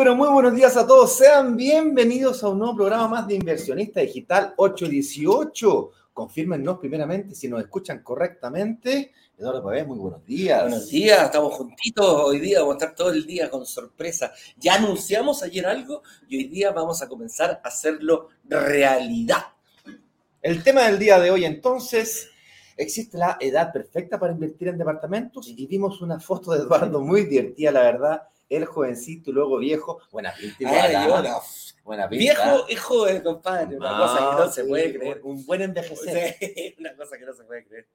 Muy, pero muy buenos días a todos. Sean bienvenidos a un nuevo programa más de Inversionista Digital 818. Confírmenos primeramente si nos escuchan correctamente. Eduardo Pavés, muy buenos días. Buenos días, estamos juntitos hoy día, vamos a estar todo el día con sorpresa. Ya anunciamos ayer algo y hoy día vamos a comenzar a hacerlo realidad. El tema del día de hoy entonces, ¿existe la edad perfecta para invertir en departamentos? Y vimos una foto de Eduardo muy divertida, la verdad. El jovencito luego viejo. Buena pinta. ¿ah? no. Buena pinta. Viejo y joven, compadre, una cosa que no se sí, puede creer. Un buen envejecer. Sí, una cosa que no se puede creer.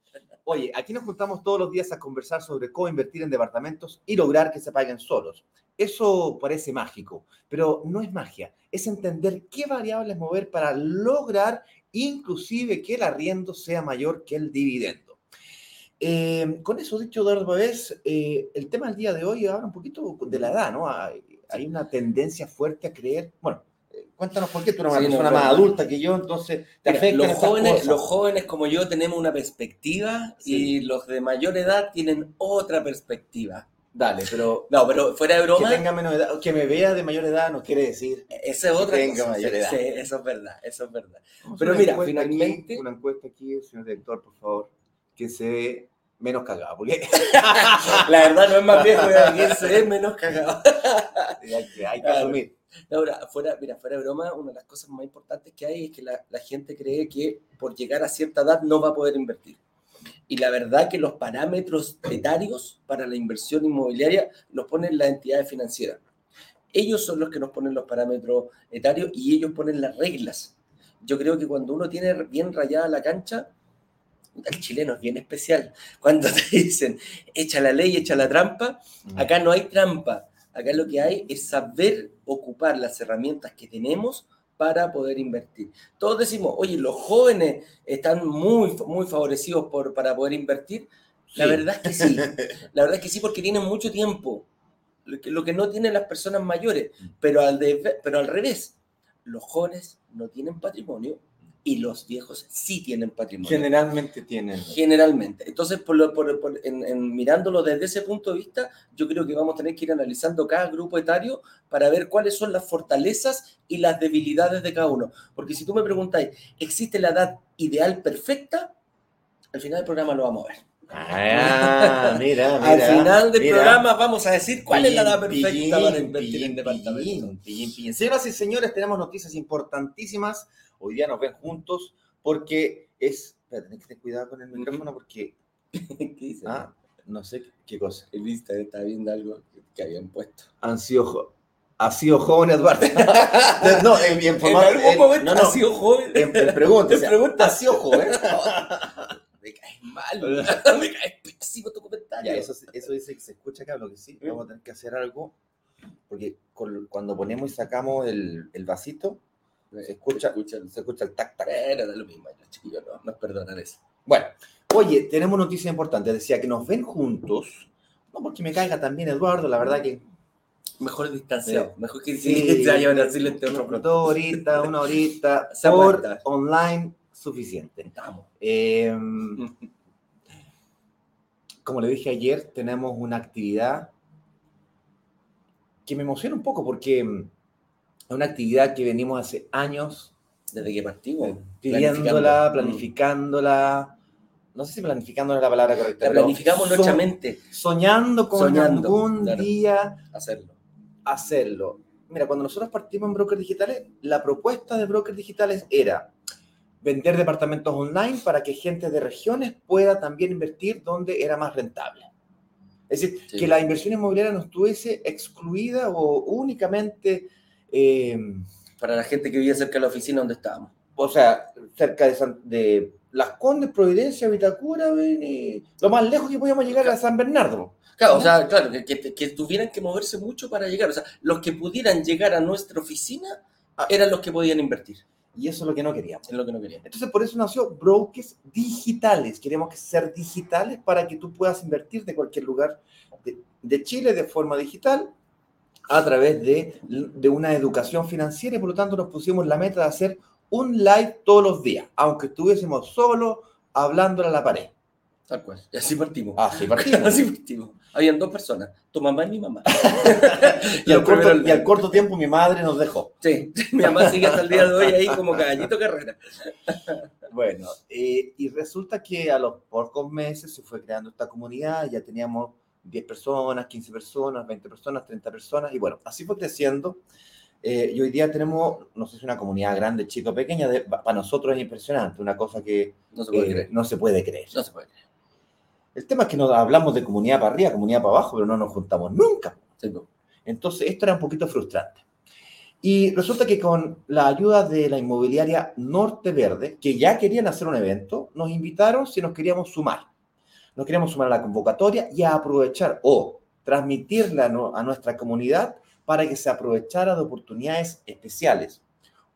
Oye, aquí nos juntamos todos los días a conversar sobre cómo invertir en departamentos y lograr que se paguen solos. Eso parece mágico, pero no es magia. Es entender qué variables mover para lograr inclusive que el arriendo sea mayor que el dividendo. Eh, con eso dicho, Eduardo Pavés, eh, el tema del día de hoy habla un poquito de la edad, ¿no? Hay, hay una tendencia fuerte a creer, bueno, eh, cuéntanos por qué tú eres una Sí, persona no, más adulta que yo, entonces te Mira, afectan los, jóvenes, cosas. los jóvenes como yo tenemos una perspectiva Sí. y los de mayor edad tienen otra perspectiva. Dale, pero No, pero fuera de que broma, tenga menos edad, que me vea de mayor edad no quiere decir. esa es otra tenga cosa. mayor edad. sí, eso es verdad, eso es verdad. Vamos a Pero mira, encuesta aquí, finalmente- una encuesta aquí, señor director, por favor, que se ve menos cagado, porque La verdad no es más viejo alguien, se ve menos cagado. hay que, hay que asumir. Ahora, fuera, mira, fuera de broma, una de las cosas más importantes que hay es que la, la gente cree que por llegar a cierta edad no va a poder invertir. Y la verdad que los parámetros etarios para la inversión inmobiliaria los ponen las entidades financieras. Ellos son los que nos ponen los parámetros etarios y ellos ponen las reglas. Yo creo que cuando uno tiene bien rayada la cancha, el chileno es bien especial. Cuando te dicen, echa la ley, echa la trampa, Acá no hay trampa. Acá lo que hay es saber ocupar las herramientas que tenemos para poder invertir. Todos decimos, oye, los jóvenes están muy, muy favorecidos por, para poder invertir. La verdad es que sí. La verdad es que sí porque tienen mucho tiempo. Lo que, lo que no tienen las personas mayores. Pero al, de- pero al revés, los jóvenes no tienen patrimonio y los viejos sí tienen patrimonio. Generalmente tienen. Generalmente. Entonces, por lo- por- por- en- en mirándolo desde ese punto de vista, yo creo que vamos a tener que ir analizando cada grupo etario para ver cuáles son las fortalezas y las debilidades de cada uno. Porque si tú me preguntáis, ¿existe la edad ideal perfecta? Al final del programa lo vamos a ver. Ah, mira, mira. Al final del mira. programa vamos a decir cuál es la edad Pillín, perfecta para pillín, invertir en pillín, pillín, pillín, pillín. Señoras y señores, tenemos noticias importantísimas. Hoy día nos ven juntos porque es. Espera, tenés que tener cuidado con el micrófono porque. ¿Qué dice? Ah, no sé qué cosa. El Insta está viendo algo que habían puesto. Han sido. Ha sido joven Eduardo. no, en, en formato. en algún en- momento no, no, ha sido joven. en, en pregunta. En o sea, pregunta. Ha sido joven. Me caes mal, me caes pésimo tu comentario. Ya, eso, eso dice que se escucha acá, lo que sí, vamos a tener que hacer algo, porque con- cuando ponemos y sacamos el, el vasito, se escucha, se escucha el tac tac. Pero da lo mismo, los chiquillos no nos perdonan eso. Bueno, oye, tenemos noticia importante, decía que nos ven juntos, no porque me caiga también Eduardo, la verdad que Mejor distanciado, Sí. mejor que Sí. sí, se vayan a decirle este otro pronto. dos horitas, una horita, Se por online, suficiente. Eh, como le dije ayer, tenemos una actividad que me emociona un poco porque es una actividad que venimos hace años Desde que partimos. pidiéndola, planificándola. No sé si planificándola es la palabra correcta. La planificamos so- nuestra mente. Soñando con Soñando, algún claro. día Hacerlo. hacerlo. Mira, cuando nosotros partimos en Brokers Digitales, la propuesta de Brokers Digitales era vender departamentos online para que gente de regiones pueda también invertir donde era más rentable. Es decir, Sí. que la inversión inmobiliaria no estuviese excluida o únicamente, eh, Para la gente que vivía cerca de la oficina donde estábamos. o sea, cerca de, San- de Las Condes, Providencia, Vitacura, y lo más lejos que podíamos llegar a San Bernardo. Claro, o sea, claro, que, que- que tuvieran que moverse mucho para llegar. O sea, los que pudieran llegar a nuestra oficina Ah. eran los que podían invertir. Y eso es lo que no queríamos. Es lo que no querían. Entonces, por eso nació Brokers Digitales. Queremos que ser digitales para que tú puedas invertir de cualquier lugar de, de Chile de forma digital a través de, de una educación financiera y por lo tanto nos pusimos la meta de hacer un live todos los días, aunque estuviésemos solo hablándole a la pared. Tal cual. Y así partimos. Así partimos. Así partimos. Habían dos personas, tu mamá y mi mamá. y, al corto, primeros- y al corto tiempo mi madre nos dejó. Sí, mi mamá sigue hasta el día de hoy ahí como caballito carrera. Bueno, eh, y resulta que a los pocos meses se fue creando esta comunidad, ya teníamos 10 personas, 15 personas, 20 personas, 30 personas, y bueno, así fue creciendo. Eh, y hoy día tenemos, no sé si una comunidad grande, chica o pequeña, de- para nosotros es impresionante, una cosa que No se puede eh, creer. no se puede creer. No se puede creer. El tema es que nos hablamos de comunidad para arriba, comunidad para abajo, pero no nos juntamos nunca. Entonces, esto era un poquito frustrante. Y resulta que con la ayuda de la inmobiliaria Norte Verde, que ya querían hacer un evento, nos invitaron si nos queríamos sumar. Nos queríamos sumar a la convocatoria y a aprovechar o transmitirla a nuestra comunidad para que se aprovechara de oportunidades especiales,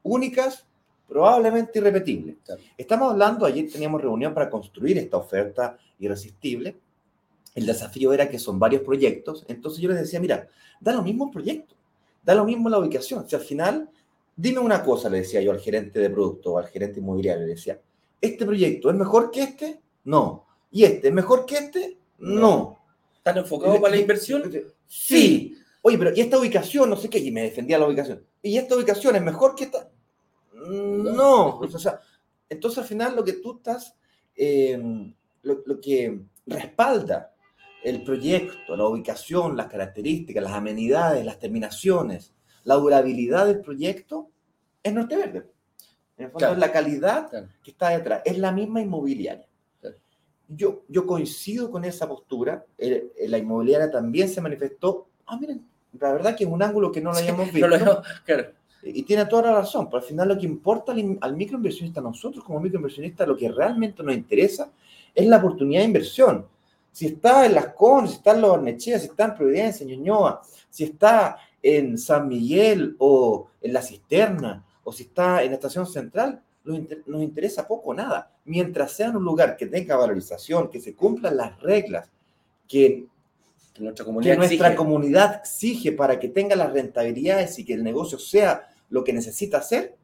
únicas, probablemente irrepetibles. Claro. Estamos hablando, ayer teníamos reunión para construir esta oferta irresistible. El desafío era que son varios proyectos, entonces yo les decía, mira, da lo mismo el proyecto, da lo mismo la ubicación. Si al final, dime una cosa, le decía yo al gerente de producto o al gerente inmobiliario, le decía, ¿este proyecto es mejor que este? No. ¿Y este es mejor que este? No. ¿Están enfocados para la inversión? Sí. Oye, pero ¿y esta ubicación? No sé qué, y me defendía la ubicación. ¿Y esta ubicación es mejor que esta? No. O sea, entonces al final lo que tú estás, eh, lo, lo que respalda el proyecto, la ubicación, las características, las amenidades, las terminaciones, la durabilidad del proyecto, es Norte Verde. En el fondo Claro. es la calidad Claro. que está detrás, es la misma inmobiliaria. Claro. Yo, yo coincido con esa postura, la inmobiliaria también se manifestó, ah, miren, la verdad que es un ángulo que no lo habíamos visto. lo- claro. Y tiene toda la razón, pero al final lo que importa al, al microinversionista, a nosotros como microinversionistas, lo que realmente nos interesa es la oportunidad de inversión. Si está en Las Condes, si está en Los Barnechea, si está en Providencia, en Ñuñoa, si está en San Miguel o en La Cisterna, o si está en la Estación Central, nos, inter- nos interesa poco o nada. Mientras sea en un lugar que tenga valorización, que se cumplan las reglas, que Que nuestra que comunidad nuestra exige. comunidad exige para que tenga las rentabilidades y que el negocio sea lo que necesita hacer,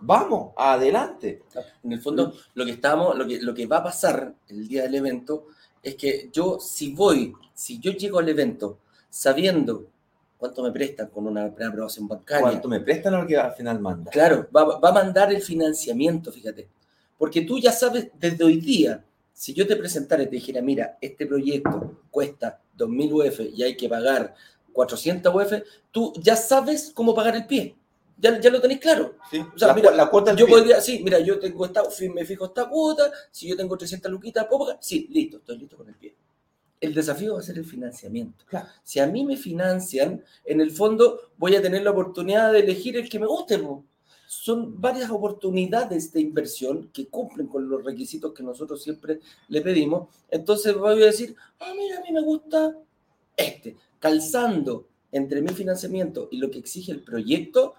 vamos, adelante. En el fondo, lo que estamos, lo que, lo que va a pasar el día del evento es que yo, si voy, si yo llego al evento sabiendo cuánto me prestan con una preaprobación bancaria, ¿Cuánto me prestan o lo que al final manda? claro, va, va a mandar el financiamiento, fíjate. Porque tú ya sabes desde hoy día, si yo te presentara y te dijera, mira, este proyecto cuesta 2.000 UF y hay que pagar 400 UF, tú ya sabes cómo pagar el pie. Ya, ya lo tenéis claro. Sí, O sea, la, mira, la cuota del Yo pie. podría, sí, mira, yo tengo esta, me fijo esta cuota, si yo tengo 300 luquitas, ¿puedo pagar? Sí, listo, estoy listo con el pie. El desafío va a ser el financiamiento. Claro. Si a mí me financian, en el fondo voy a tener la oportunidad de elegir el que me guste. Son varias oportunidades de inversión que cumplen con los requisitos que nosotros siempre le pedimos. Entonces voy a decir, ah, mira, a mí me gusta este. Calzando entre mi financiamiento y lo que exige el proyecto,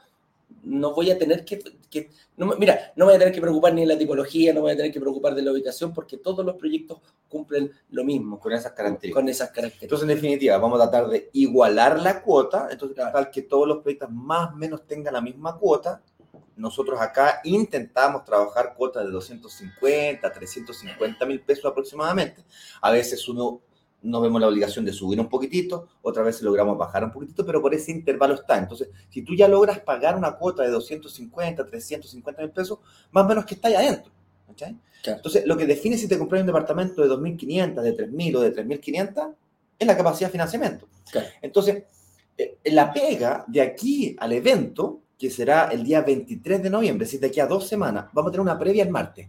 no voy a tener que, que- no mira, no voy a tener que preocupar ni de la tipología, no voy a tener que preocupar de la ubicación, porque todos los proyectos cumplen lo mismo, Con esas características. con esas características. Entonces, en definitiva, vamos a tratar de igualar la cuota, entonces Claro. tal que todos los proyectos más o menos tengan la misma cuota. Nosotros acá intentamos trabajar cuotas de 250, 350 mil pesos aproximadamente. A veces uno no vemos la obligación de subir un poquitito, otras veces logramos bajar un poquitito, pero por ese intervalo está. Entonces, si tú ya logras pagar una cuota de 250, 350 mil pesos, más o menos que está ahí adentro. Entonces, lo que define si te compras un departamento de 2.500, de 3.000 o de 3.500 es la capacidad de financiamiento. Claro. Entonces, eh, la pega de aquí al evento, que será el día 23 de noviembre, es decir, de aquí a dos semanas, vamos a tener una previa el martes.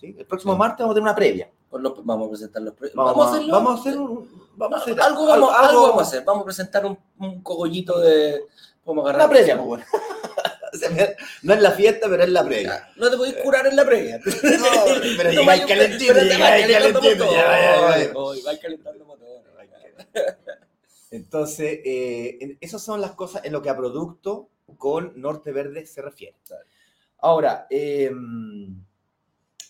¿sí? El próximo Sí. martes vamos a tener una previa. Con los- vamos a presentar los proyectos. Vamos, a, hacerlo. vamos a hacer un... Vamos a hacer algo, vamos, algo vamos a hacer. Vamos a presentar un, un cogollito de. Vamos a agarrar. Una previa, pues, bueno. No es la fiesta, pero es la previa. No te podéis curar en la previa. No, pero No, yo- calentito, pero te calentando vais calentando motor. Entonces, eh, esas son las cosas en lo que a producto con Norte Verde se refiere. Ahora, eh,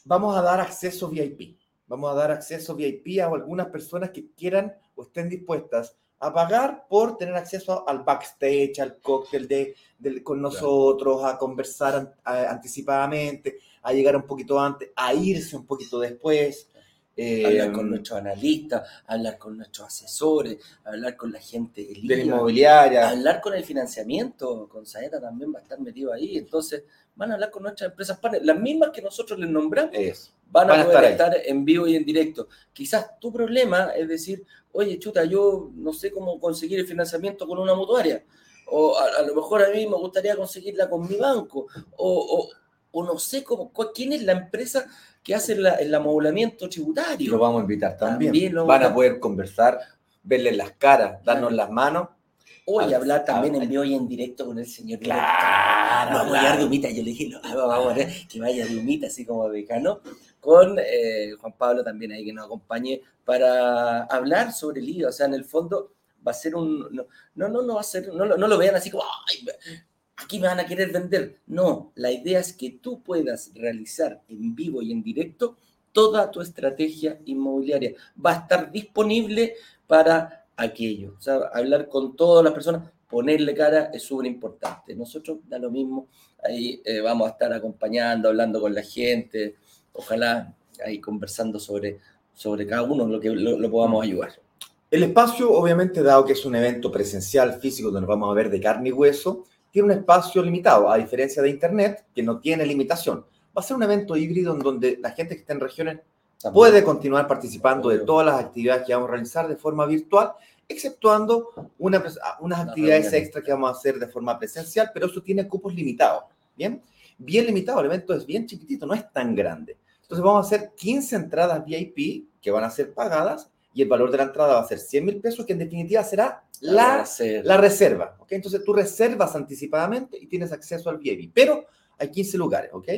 vamos a dar acceso VIP. Vamos a dar acceso VIP a algunas personas que quieran o estén dispuestas a pagar por tener acceso al backstage, al cóctel de, con nosotros, a conversar a- anticipadamente, a llegar un poquito antes, a irse un poquito después. Eh, hablar con nuestros analistas, hablar con nuestros asesores, hablar con la gente del de la IVA, inmobiliaria. hablar con el financiamiento, con Saeta también va a estar metido ahí, entonces van a hablar con nuestras empresas partners, las mismas que nosotros les nombramos, Eso. van a, Van a poder estar estar, en vivo y en directo. Quizás tu problema es decir, oye, chuta, yo no sé cómo conseguir el financiamiento con una mutuaria, o a, a lo mejor a mí me gustaría conseguirla con mi banco, o, o- o no sé cómo, cuál- quién es la empresa que hace la- el amoblamiento Y tributario. lo vamos a invitar también. También Van a poder conversar, verles las caras, darnos las manos. A- hablar también en vivo y en directo con el señor. Claro, Vamos a hablar de Humita. Yo le dije, no, vamos a ver que vaya de Humita, así como decano, con eh, Juan Pablo también ahí que nos acompañe para hablar sobre el IVA. O sea, en el fondo va a ser un. No, no, no, va a ser. No, lo- no lo vean así como, "Ay, aquí me van a querer vender. No, la idea es que tú puedas realizar en vivo y en directo toda tu estrategia inmobiliaria. Va a estar disponible para aquello. O sea, hablar con todas las personas, ponerle cara es súper importante. Nosotros da lo mismo, ahí eh, vamos a estar acompañando, hablando con la gente, ojalá ahí conversando sobre, sobre cada uno, lo que lo, lo podamos ayudar. El espacio, obviamente, dado que es un evento presencial, físico, donde nos vamos a ver de carne y hueso, tiene un espacio limitado, a diferencia de Internet, que no tiene limitación. Va a ser un evento híbrido en donde la gente que está en regiones puede continuar participando de todas las actividades que vamos a realizar de forma virtual, exceptuando una unas actividades reuniones. extra que vamos a hacer de forma presencial, pero eso tiene cupos limitados. Bien, bien limitado, el evento es bien chiquitito, no es tan grande. Entonces vamos a hacer 15 entradas VIP que van a ser pagadas y el valor de la entrada va a ser 100 mil pesos, que en definitiva será la, la reserva. ¿ok? Entonces tú reservas anticipadamente y tienes acceso al VIP, pero hay 15 lugares, ¿ok?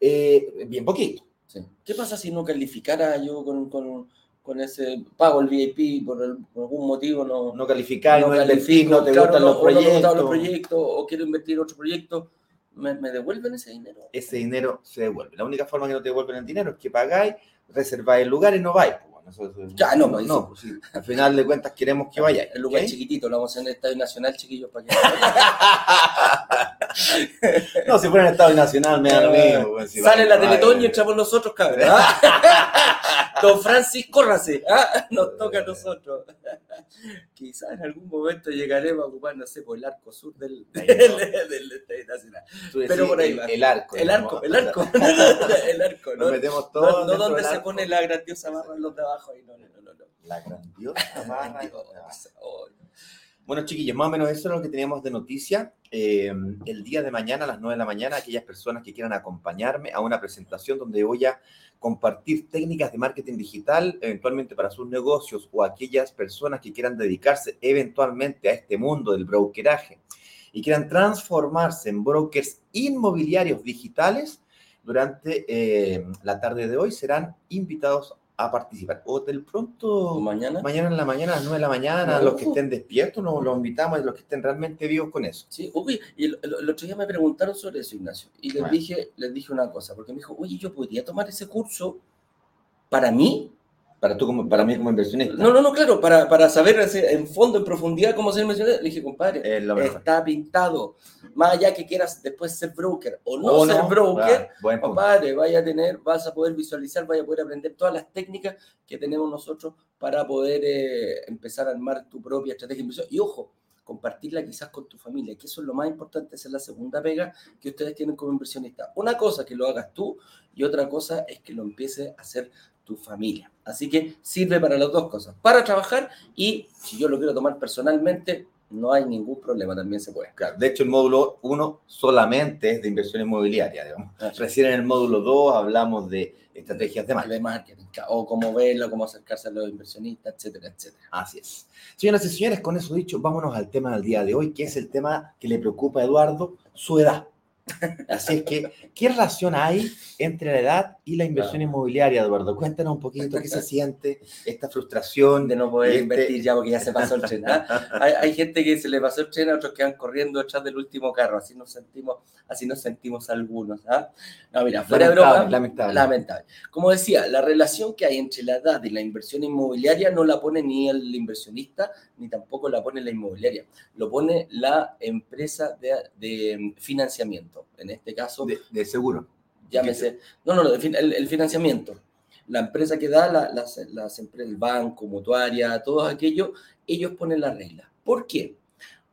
Eh, bien poquito. Sí. ¿Qué pasa si no calificara yo con, con, con ese pago el VIP por, el- por algún motivo? No, no calificar, no, califico, no te claro, gustan no, los no proyectos. los proyectos o quiero invertir en otro proyecto, ¿me, me devuelven ese dinero? Ese dinero se devuelve. La única forma que no te devuelven el dinero es que pagáis, reserváis el lugar y no vais. Ya, no, no, pues, sí. Al final de cuentas queremos que vayáis. El lugar ¿ok? chiquitito, lo vamos a hacer en el Estadio Nacional, chiquillos, para que... No, si fuera en Estado Nacional me da lo mismo. pues, si Sale la vais. Teletón y entramos nosotros, cabrón. Don Francis, córrase. ¿ah? Nos toca a nosotros. Quizás en algún momento llegaremos a ocupar, no sé, por el arco sur del, del, no. del Nacional. Pero por ahí el, va. el arco. El ¿no? arco, el arco. El arco, Nos ¿no? metemos No, todos. no dentro donde se pone la grandiosa barra en los de abajo. Ahí, no, no, no, no. no. La grandiosa barra. Oh, Bueno, chiquillos, más o menos eso es lo que teníamos de noticia. Eh, el día de mañana, a las 9 de la mañana, aquellas personas que quieran acompañarme a una presentación donde voy a compartir técnicas de marketing digital, eventualmente para sus negocios, o aquellas personas que quieran dedicarse eventualmente a este mundo del brokeraje y quieran transformarse en brokers inmobiliarios digitales, durante eh, la tarde de hoy serán invitados a participar. O del pronto Mañana. mañana en la mañana, a las 9 de la mañana, No. los que estén despiertos, nos los invitamos, los que estén realmente vivos con eso. Sí, uy, y el, el- el otro día me preguntaron sobre eso, Ignacio, y les Ah. dije, les dije una cosa, porque me dijo, oye, yo podría tomar ese curso para mí. Para, tú como, para mí como inversionista. No, no, no, claro, para, para saber en fondo, en profundidad, cómo ser inversionista. Le dije, compadre, Es está pintado. Más allá que quieras después ser broker o no O ser broker, claro, buen punto. compadre, vaya a tener, vas a poder visualizar, vaya a poder aprender todas las técnicas que tenemos nosotros para poder eh, empezar a armar tu propia estrategia de inversión. Y ojo, compartirla quizás con tu familia, que eso es lo más importante, esa es la segunda pega que ustedes tienen como inversionistas. Una cosa que lo hagas tú y otra cosa es que lo empiece a hacer tu familia. Así que sirve para las dos cosas, para trabajar y si yo lo quiero tomar personalmente, no hay ningún problema, también se puede. Claro, de hecho, el módulo 1 solamente es de inversión inmobiliaria, digamos. Ah, Recién en el módulo 2 hablamos de estrategias de marketing. de marketing, o cómo verlo, cómo acercarse a los inversionistas, etcétera, etcétera. Así es. Señoras y señores, con eso dicho, vámonos al tema del día de hoy, que es el tema que le preocupa a Eduardo, su edad. Así es que, ¿qué relación hay entre la edad y la inversión inmobiliaria, Eduardo? Cuéntanos un poquito qué se siente, esta frustración. De no poder este- invertir ya porque ya se pasó el tren. ¿ah? hay, hay gente que se le pasó el tren, otros que van corriendo detrás del último carro, así nos sentimos, así nos sentimos algunos. ¿ah? No, mira, fuera de broma, lamentable. lamentable. Como decía, la relación que hay entre la edad y la inversión inmobiliaria no la pone ni el inversionista, ni tampoco la pone la inmobiliaria. Lo pone la empresa de, de financiamiento. En este caso, De, de seguro. Llámese. No, no, el, el- financiamiento. La empresa que da, las, las empresas, el banco, mutuaria, todo aquello, ellos ponen la regla. ¿Por qué?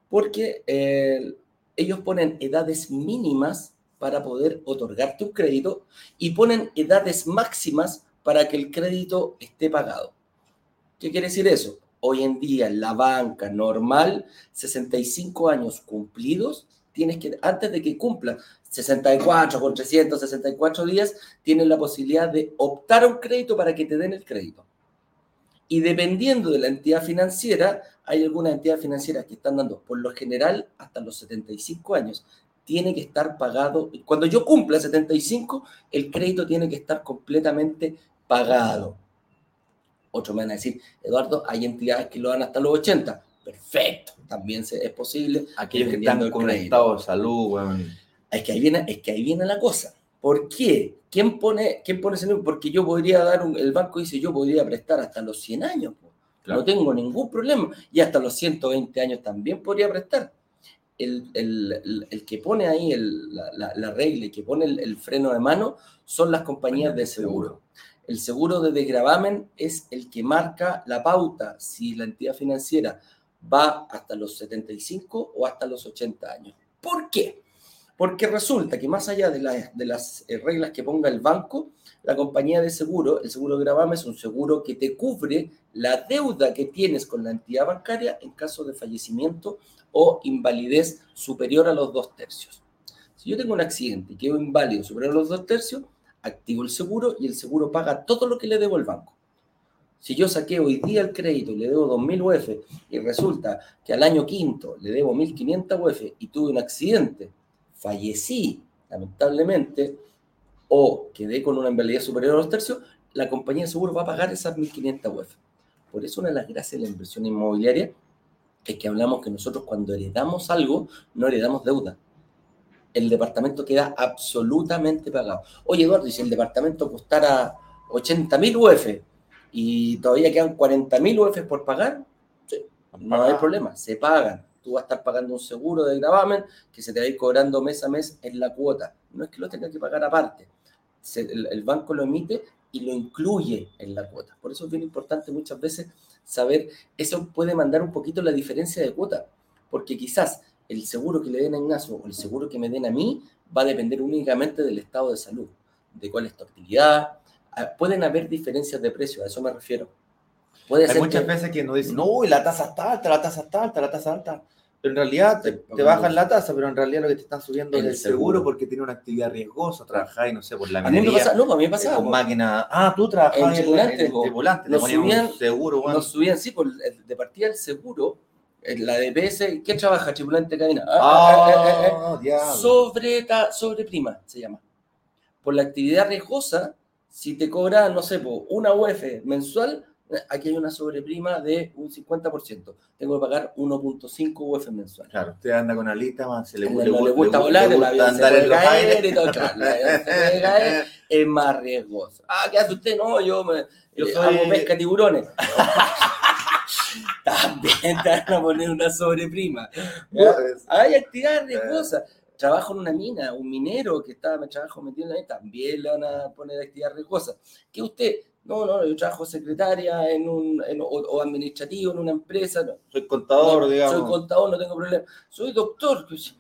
Porque eh, ellos ponen edades mínimas para poder otorgarte un crédito y ponen edades máximas para que el crédito esté pagado. ¿Qué quiere decir eso? Hoy en día la banca normal, 65 años cumplidos, tienes que, antes de que cumpla 64 con 364 días, tienes la posibilidad de optar a un crédito para que te den el crédito. Y dependiendo de la entidad financiera, hay algunas entidades financieras que están dando, por lo general, hasta los 75 años. Tiene que estar pagado. Cuando yo cumpla 75, el crédito tiene que estar completamente pagado. Otros me van a decir, Eduardo, hay entidades que lo dan hasta los 80. Perfecto, también es posible. Aquellos que están con estado de salud, Es que, ahí viene, es que ahí viene la cosa. ¿Por qué? ¿Quién pone, quién pone ese número? Porque yo podría dar, un, el banco dice, yo podría prestar hasta los 100 años. No tengo ningún problema. Y hasta los 120 años también podría prestar. El, el, el, que pone ahí la, la, regla y que pone el, freno de mano son las compañías de seguro. El seguro de desgravamen es el que marca la pauta si la entidad financiera va hasta los 75 o hasta los 80 años. ¿Por qué? Porque resulta que más allá de, las eh, reglas que ponga el banco, la compañía de seguro, el seguro de gravamen es un seguro que te cubre la deuda que tienes con la entidad bancaria en caso de fallecimiento o invalidez superior a los dos tercios. Si yo tengo un accidente y quedo inválido superior a los dos tercios, activo el seguro y el seguro paga todo lo que le debo al banco. Si yo saqué hoy día el crédito y le debo 2.000 UF y resulta que al año quinto le debo 1.500 UF y tuve un accidente, fallecí lamentablemente o quedé con una invalidez superior a los tercios, la compañía de seguro va a pagar esas 1.500 UF. Por eso una de las gracias de la inversión inmobiliaria es que hablamos que nosotros cuando heredamos algo, no heredamos deuda el departamento queda absolutamente pagado. Oye, Eduardo, y si el departamento costara 80 mil UF y todavía quedan 40 mil UF por pagar, no hay problema, se pagan. Tú vas a estar pagando un seguro de gravamen que se te va a ir cobrando mes a mes en la cuota. No es que lo tengas que pagar aparte. el, el banco lo emite y lo incluye en la cuota. Por eso es bien importante muchas veces saber, eso puede mandar un poquito la diferencia de cuota, porque quizás el seguro que le den a Ignacio o el seguro que me den a mí va a depender únicamente del estado de salud, de cuál es tu actividad. Pueden haber diferencias de precio, a eso me refiero. Puede Hay muchas veces que nos dicen, no, la tasa está alta, la tasa está alta, la tasa alta. Pero en realidad te, bajan la tasa, pero en realidad lo que te están subiendo es el seguro, porque tiene una actividad riesgosa, trabajar y no sé, por la minería. A mí me pasa, no, a mí me pasaba. Con máquina. Ah, tú trabajas en, volante. En, volante. Nos subían, seguro, bueno. nos subían, sí, por, de partida el seguro la DPS, ¿qué trabaja? Tripulante de cabina. Ah, ah, ah, eh, eh, eh, sobre, sobre prima, se llama. Por la actividad riesgosa, si te cobran, no sé, una UF mensual, aquí hay una sobreprima de un 50%. Tengo que pagar 1.5 UF mensual. Claro, usted anda con alita, más se le, le, le, gusta volar, le gusta andar en caer y todo, claro, es más riesgoso. Ah, ¿qué hace usted? No, yo, me, yo soy... hago pesca tiburones. también te van a poner una sobreprima. Hay actividades riesgosas. Trabajo en una mina, un minero que está, me trabajo metido en la mina, también le van a poner actividad riesgosa. ¿Qué usted? No, no, yo trabajo secretaria en un, o, administrativo en una empresa. No. Soy contador, digamos. Soy contador, no tengo problema. Soy doctor. Pues,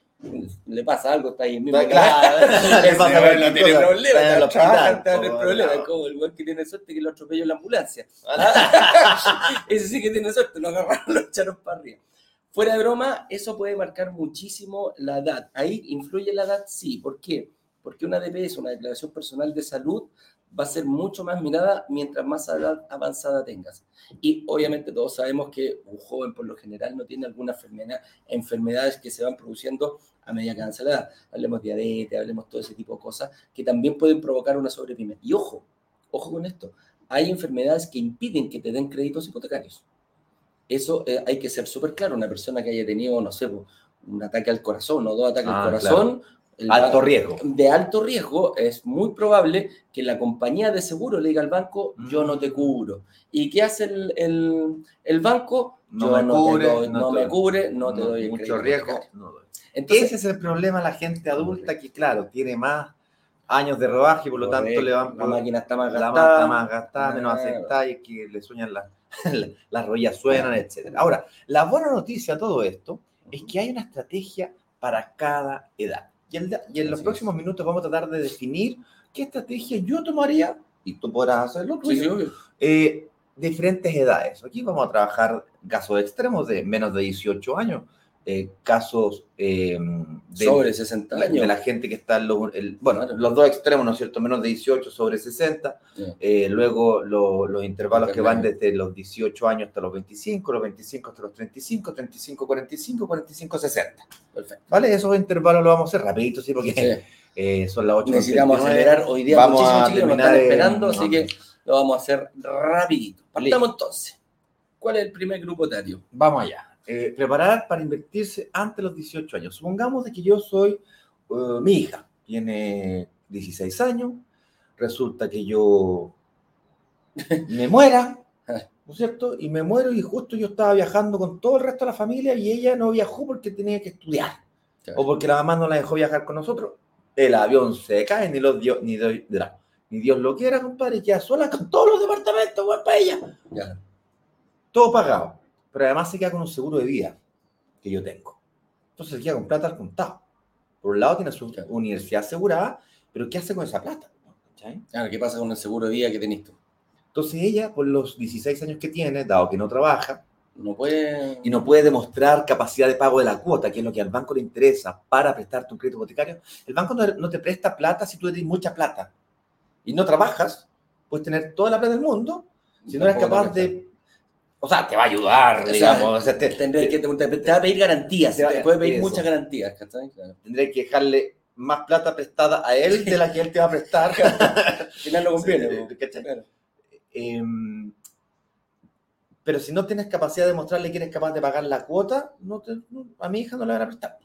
le pasa algo, está ahí mismo. Claro, le pasa no tiene problema, no tiene problema. Es como el güey que tiene suerte que lo atropelló en la ambulancia. Ese sí que tiene suerte, lo agarraron, lo echaron para arriba. Fuera de broma, eso puede marcar muchísimo la edad. Ahí influye la edad, sí. ¿Por qué? Porque una DPS, una declaración personal de salud, va a ser mucho más mirada mientras más edad avanzada tengas. Y obviamente todos sabemos que un joven por lo general no tiene alguna enfermedad, enfermedades que se van produciendo a medida que avanza la edad. Hablemos de diabetes, hablemos todo ese tipo de cosas que también pueden provocar una sobreprima. Y ojo, ojo con esto, hay enfermedades que impiden que te den créditos hipotecarios. Eso eh, hay que ser súper claro. Una persona que haya tenido, no sé, un ataque al corazón o dos ataques al ah, corazón, alto riesgo. De alto riesgo, es muy probable que la compañía de seguro le diga al banco, yo no te cubro. ¿Y qué hace el, el, banco? No, me, cubre, no, me cubre, no te doy Mucho riesgo, Entonces, Ese es el problema la gente adulta que, claro, tiene más años de rodaje, por lo tanto Correcto. le van La máquina está más la gastada. mata está más gastada, menos aceptada y que le sueñan las, las rodillas suenan, etc. Ahora, la buena noticia a todo esto es que hay una estrategia para cada edad. Y, el- y en los próximos minutos vamos a tratar de definir qué estrategia yo tomaría, y tú podrás hacerlo Sí, sí, eh, diferentes edades. Aquí vamos a trabajar casos extremos de menos de 18 años, eh, casos eh, de, Sobre 60 de años. la gente que está en los, el- bueno, Claro. los dos extremos, ¿no es cierto? Menos de 18 sobre 60. Ya. Eh, luego lo- los intervalos que van desde los 18 años hasta los 25, los 25 hasta los 35, 35, 45, 45, 60. Perfecto. ¿Vale? Esos intervalos los vamos a hacer rapidito, sí, porque Sí. eh, son las 8. Necesitamos acelerar. Hoy día Vamos a nos terminar están esperando, así que lo vamos a hacer rapidito. Partamos entonces. ¿Cuál es el primer grupo etario? Vamos allá. Eh, preparar para invertirse antes de los 18 años. Supongamos de que yo soy, eh, mi hija tiene 16 años, resulta que yo me muera, ¿no es cierto? Y me muero y justo yo estaba viajando con todo el resto de la familia y ella no viajó porque tenía que estudiar Claro. o porque la mamá no la dejó viajar con nosotros. El avión se cae, ni, los dio- ni, doy- ni Dios lo quiera, compadre, y queda sola con todos los departamentos, güey, para ella todo pagado, pero además se queda con un seguro de vida que yo tengo. Entonces se queda con plata al contado. Por un lado tiene su Claro. universidad asegurada, pero ¿qué hace con esa plata? ¿Cachai? Claro, ¿qué pasa con el seguro de vida que tenés tú? Entonces ella, por los 16 años que tiene, dado que no trabaja No puede. y no puede demostrar capacidad de pago de la cuota, que es lo que al banco le interesa para prestarte un crédito hipotecario, el banco no, te presta plata si tú tienes mucha plata y no trabajas, puedes tener toda la plata del mundo, si no eres capaz de... O sea, te va a ayudar, O digamos. o sea, te- Tendré que, te, te va a pedir garantías, Te va- te puede pedir eso. muchas garantías. Claro. tendré que dejarle más plata prestada a él de la que él te va a prestar. Al final no conviene. Sí, po. ¿cachai? Claro. Em, pero si no tienes capacidad de mostrarle que eres capaz de pagar la cuota, no te- no- a mi hija no le van a prestar.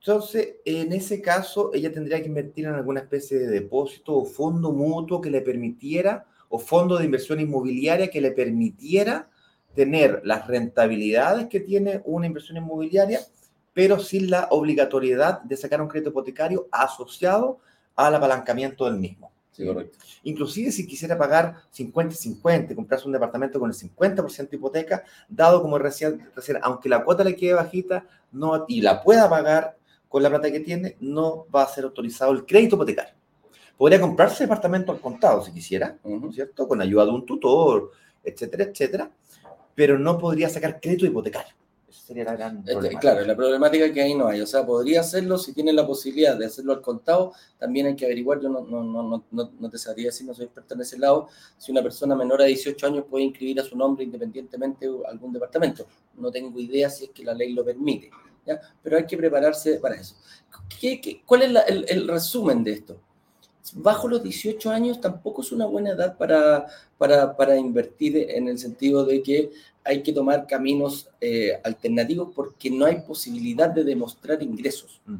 Entonces, en ese caso, ella tendría que invertir en alguna especie de depósito o fondo mutuo que le permitiera, o fondo de inversión inmobiliaria que le permitiera tener las rentabilidades que tiene una inversión inmobiliaria, pero sin la obligatoriedad de sacar un crédito hipotecario asociado al apalancamiento del mismo. Sí, correcto. Inclusive si quisiera pagar 50-50, comprarse un departamento con el 50% de hipoteca, dado como recién, recién, aunque la cuota le quede bajita no, y la pueda pagar con la plata que tiene, no va a ser autorizado el crédito hipotecario. Podría comprarse departamento al contado si quisiera, ¿no es cierto? Con ayuda de un tutor, etcétera, etcétera, pero no podría sacar crédito hipotecario. Ese sería la gran Este, problema. claro, la problemática es que ahí no hay. O sea, podría hacerlo si tiene la posibilidad de hacerlo al contado. También hay que averiguar, yo no, no, no, no, te sabría decir, no soy experto en ese lado, si una persona menor a 18 años puede inscribir a su nombre independientemente algún departamento. No tengo idea si es que la ley lo permite, ¿ya? pero hay que prepararse para eso. ¿Qué, qué- cuál es la- el, el resumen de esto? Bajo los 18 años tampoco es una buena edad para, para, para invertir en el sentido de que hay que tomar caminos eh, alternativos porque no hay posibilidad de demostrar ingresos. Mm.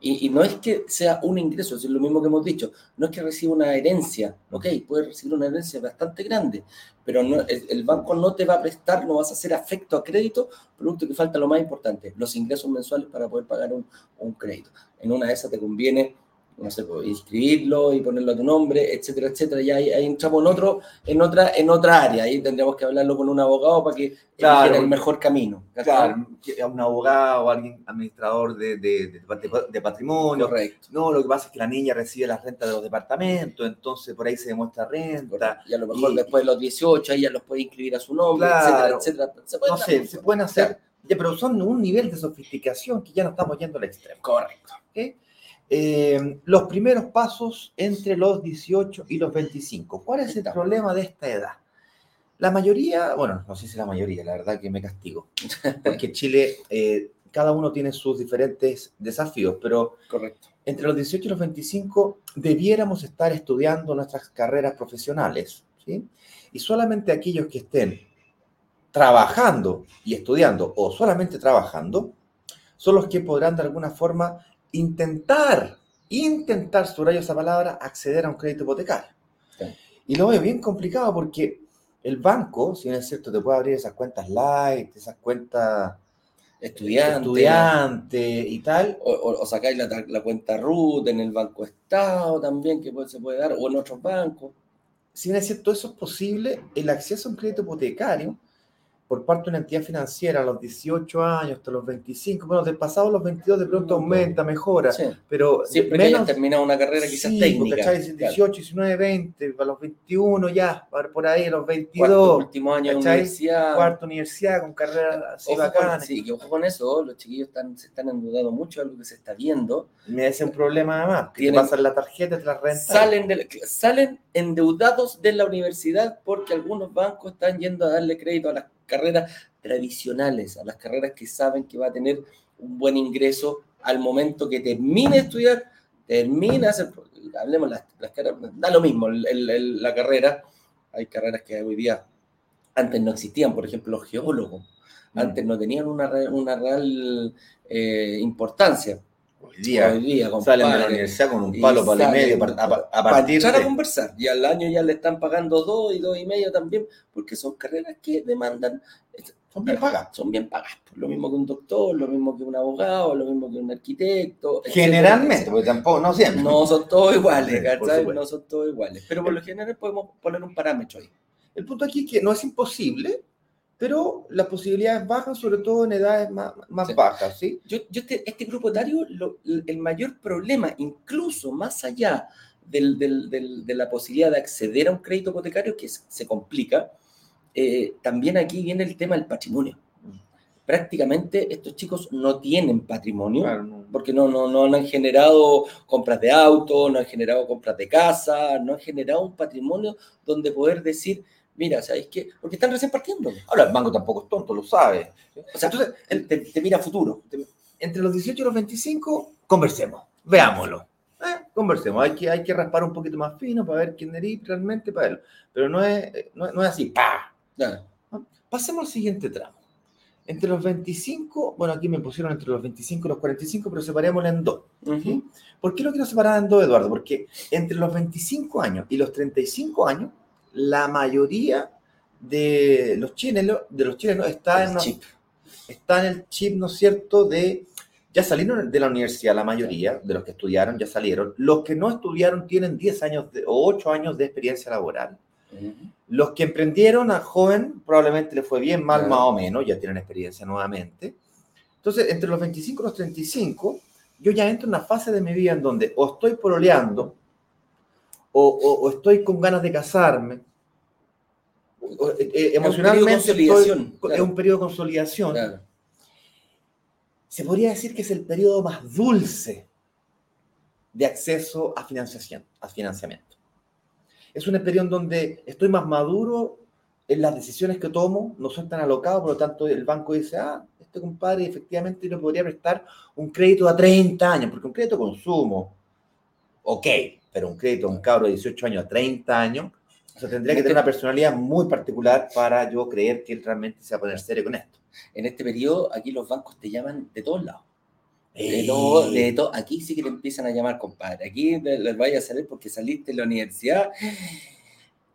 Y, y no es que sea un ingreso, es lo mismo que hemos dicho, no es que reciba una herencia, ok, puede recibir una herencia bastante grande, pero no, el, el banco no te va a prestar, no vas a hacer afecto a crédito, producto que falta lo más importante, los ingresos mensuales para poder pagar un, un crédito. En una de esas te conviene, no sé, pues, inscribirlo y ponerlo a tu nombre, etcétera, etcétera. Ya ahí, ahí entramos en, otro, en, otra, en otra área, ahí tendríamos que hablarlo con un abogado para que Claro. el mejor camino. Claro, a un abogado o alguien administrador de, de, de- de- de patrimonio. Correcto. No, lo que pasa es que la niña recibe las rentas de los departamentos, entonces por ahí se demuestra renta. Y a lo mejor Y- después de los 18 ella los puede inscribir a su nombre, Claro. etcétera, etcétera. Se No sé, mucho. se pueden hacer, ya, pero son un nivel de sofisticación que ya no estamos yendo al extremo. Correcto. Eh, los primeros pasos entre los 18 y los 25. ¿Cuál es el problema de esta edad? La mayoría, bueno, no sé si la mayoría, la verdad que me castigo, porque Chile, eh, cada uno tiene sus diferentes desafíos, pero Correcto. entre los 18 y los 25 debiéramos estar estudiando nuestras carreras profesionales, ¿sí? Y solamente aquellos que estén trabajando y estudiando o solamente trabajando son los que podrán de alguna forma intentar, intentar, subrayo esa palabra, acceder a un crédito hipotecario. Y lo veo bien complicado porque el banco, si no es cierto, te puede abrir esas cuentas light, esas cuentas estudiante, estudiante y tal. o, o- o sacáis la, cuenta RUT en el Banco Estado también, que puede- se puede dar, o en otros bancos. Si bien es cierto, eso es posible, el acceso a un crédito hipotecario por parte de una entidad financiera a los 18 años hasta los 25, bueno, del pasado a los 22 de pronto aumenta, mejora, Sí. pero Siempre que hayas terminado una carrera quizás sí, técnica. ¿cachai? claro. 18, 19, 20, a los 21 ya, por por ahí a los Cuarto, 22, último año de universidad. cuarta universidad con carreras así Ojo con, bacanas. sí, que ojo con eso, los chiquillos están, se están endeudando mucho, algo que se está viendo. Me hace un problema además, que te Tienen- pasan la tarjeta te la rentan. Salen, de la- salen endeudados de la universidad porque algunos bancos están yendo a darle crédito a las carreras tradicionales, a las carreras que saben que va a tener un buen ingreso al momento que termine de estudiar, termina, hacer- hablemos las, las carreras, da lo mismo el- el- el- la carrera, hay carreras que hoy día antes no existían, por ejemplo, los geólogos, Mm. antes no tenían una, una real eh, importancia. Hoy día Hoy día, salen de la universidad con un palo, palo y medio, a, a para partir entrar a de... conversar. Y al año ya le están pagando dos y dos y medio también, porque son carreras que demandan, Son bien pagadas. son bien pagadas. Lo mismo que un doctor, lo mismo que un abogado, lo mismo que un arquitecto. Generalmente, etcétera. porque tampoco, no siempre. No son todos iguales, supuesto. No son todos iguales. Pero por lo general podemos poner un parámetro ahí. El punto aquí es que no es imposible, pero las posibilidades bajan, sobre todo en edades más, más Sí. bajas, ¿sí? Yo, yo este, este grupo etario, lo- el mayor problema, incluso más allá del- del- del- de la posibilidad de acceder a un crédito hipotecario, que se, se complica, eh, también aquí viene el tema del patrimonio. Prácticamente estos chicos no tienen patrimonio, porque no, no, no han generado compras de auto, no han generado compras de casa, no han generado un patrimonio donde poder decir, mira, ¿sabéis qué? Porque están recién partiendo. Ahora, el banco tampoco es tonto, lo sabe. O sea, Entonces, él te, te mira a futuro. entre los 18 y los 25, conversemos, veámoslo. Eh, conversemos, hay que, hay que raspar un poquito más fino para ver quién eres realmente para verlo. Pero no es, no, es- no es así, ¡pa! Claro. Pasemos al siguiente tramo. Entre los 25, bueno, aquí me pusieron entre los 25 y los 45, pero separémoslo en dos. Ujú. ¿Por qué lo quiero separar en dos, Eduardo? Porque entre los 25 años y los 35 años, la mayoría de los chilenos, de los chilenos está, en, El chip. está en el chip, ¿no es cierto?, de ya salieron de la universidad, la mayoría de los que estudiaron ya salieron. Los que no estudiaron tienen 10 años de- o 8 años de experiencia laboral. Los que emprendieron a joven probablemente les fue bien, mal, más o menos, ya tienen experiencia nuevamente. Entonces, entre los 25 y los 35, yo ya entro en una fase de mi vida en donde o estoy pololeando, o, o- o estoy con ganas de casarme, o- eh, eh, emocionalmente periodo de consolidación, estoy- claro. es un periodo de consolidación. Claro. Se podría decir que es el periodo más dulce de acceso a financiación, a financiamiento. Es un periodo en donde estoy más maduro en las decisiones que tomo, no soy tan alocado, por lo tanto el banco dice, ah, este compadre efectivamente le podría prestar un crédito a 30 años, porque un crédito de consumo, ok, pero un crédito a un cabro de 18 años a 30 años, o sea, tendría que tener una personalidad muy particular para yo creer que él realmente se va a poner serio con esto. En este periodo, aquí los bancos te llaman de todos lados. De todo, de todo. Aquí sí que te empiezan a llamar, compadre. Aquí les vaya a salir porque saliste de la universidad.